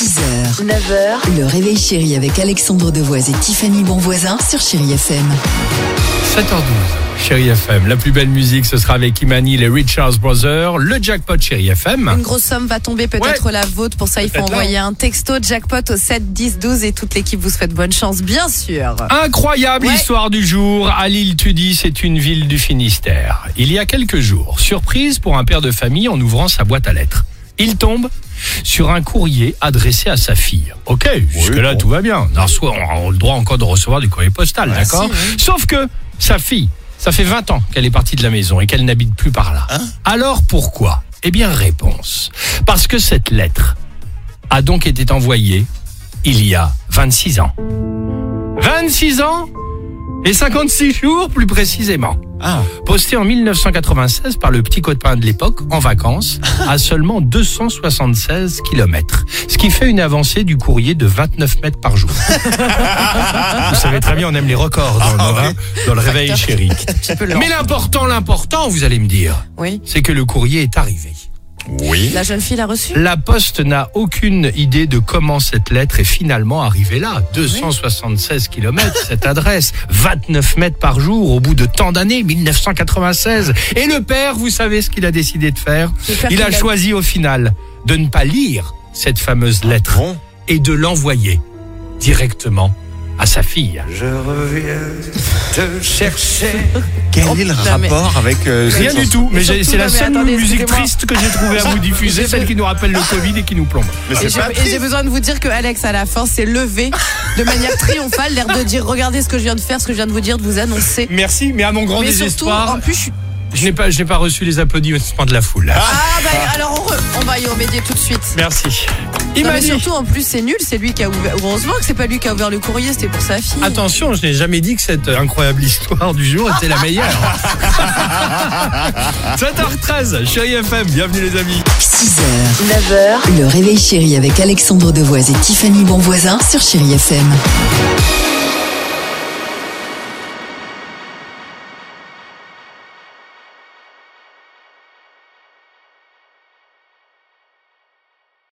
6h, 9h, le réveil chéri avec Alexandre Devoise et Tiffany Bonvoisin sur Chérie FM. 7h12, Chérie FM. La plus belle musique, ce sera avec Imani, les Richards Brothers, le jackpot Chérie FM. Une grosse somme va tomber, peut-être la vôtre. Pour ça, il faut là, envoyer un texto jackpot au 7 10 12 et toute l'équipe vous souhaite bonne chance, bien sûr. Incroyable Ouais. histoire du jour. À l'île Tudy, c'est une ville du Finistère. Il y a quelques jours, surprise pour un père de famille en ouvrant sa boîte à lettres. Il tombe sur un courrier adressé à sa fille. Ok, jusque-là tout va bien. On a, reçoit- on a le droit encore de recevoir du courrier postal, d'accord Sauf que sa fille, ça fait 20 ans qu'elle est partie de la maison et qu'elle n'habite plus par là. Alors pourquoi? Eh bien, réponse. Parce que cette lettre a donc été envoyée il y a 26 ans. 26 ans et 56 jours plus précisément. Posté en 1996 par le petit copain de l'époque en vacances à seulement 276 km. Ce qui fait une avancée du courrier de 29 mètres par jour. Vous savez très bien, on aime les records dans, le- hein, dans le réveil chéri. Mais l'important, l'important, vous allez me dire, Oui. c'est que le courrier est arrivé. La jeune fille l'a reçu? La Poste n'a aucune idée de comment cette lettre est finalement arrivée là. 276 km, cette adresse, 29 mètres par jour au bout de tant d'années, 1996. Et le père, vous savez ce qu'il a décidé de faire? Il a a- choisi au final de ne pas lire cette fameuse lettre et de l'envoyer directement à sa fille. Je reviens te chercher. Quel est le Non, mais- rapport avec euh, Rien du tout, mais c'est la seule attendez, musique triste que j'ai trouvé à vous diffuser, celle qui nous rappelle le Covid et qui nous plombe. Mais Et j'ai besoin de vous dire que Alex, à la fin, s'est levé de manière triomphale, l'air de dire regardez ce que je viens de faire, ce que je viens de vous dire, de vous annoncer. Merci, mais à mon grand Mais surtout, désespoir, en plus, je suis. Je n'ai pas, je n'ai pas reçu les applaudissements de la foule. Ah, bah alors on, re- on va y remédier tout de suite. Merci. Non, mais Imani. surtout, en plus, c'est nul, c'est lui qui a ouvert. Heureusement que c'est pas lui qui a ouvert le courrier, c'était pour sa fille. Attention, je n'ai jamais dit que cette incroyable histoire du jour était la meilleure. 7h13, chérie FM, bienvenue les amis. 6h, 9h, le réveil chéri avec Alexandre Devoise et Tiffany Bonvoisin sur Chérie FM.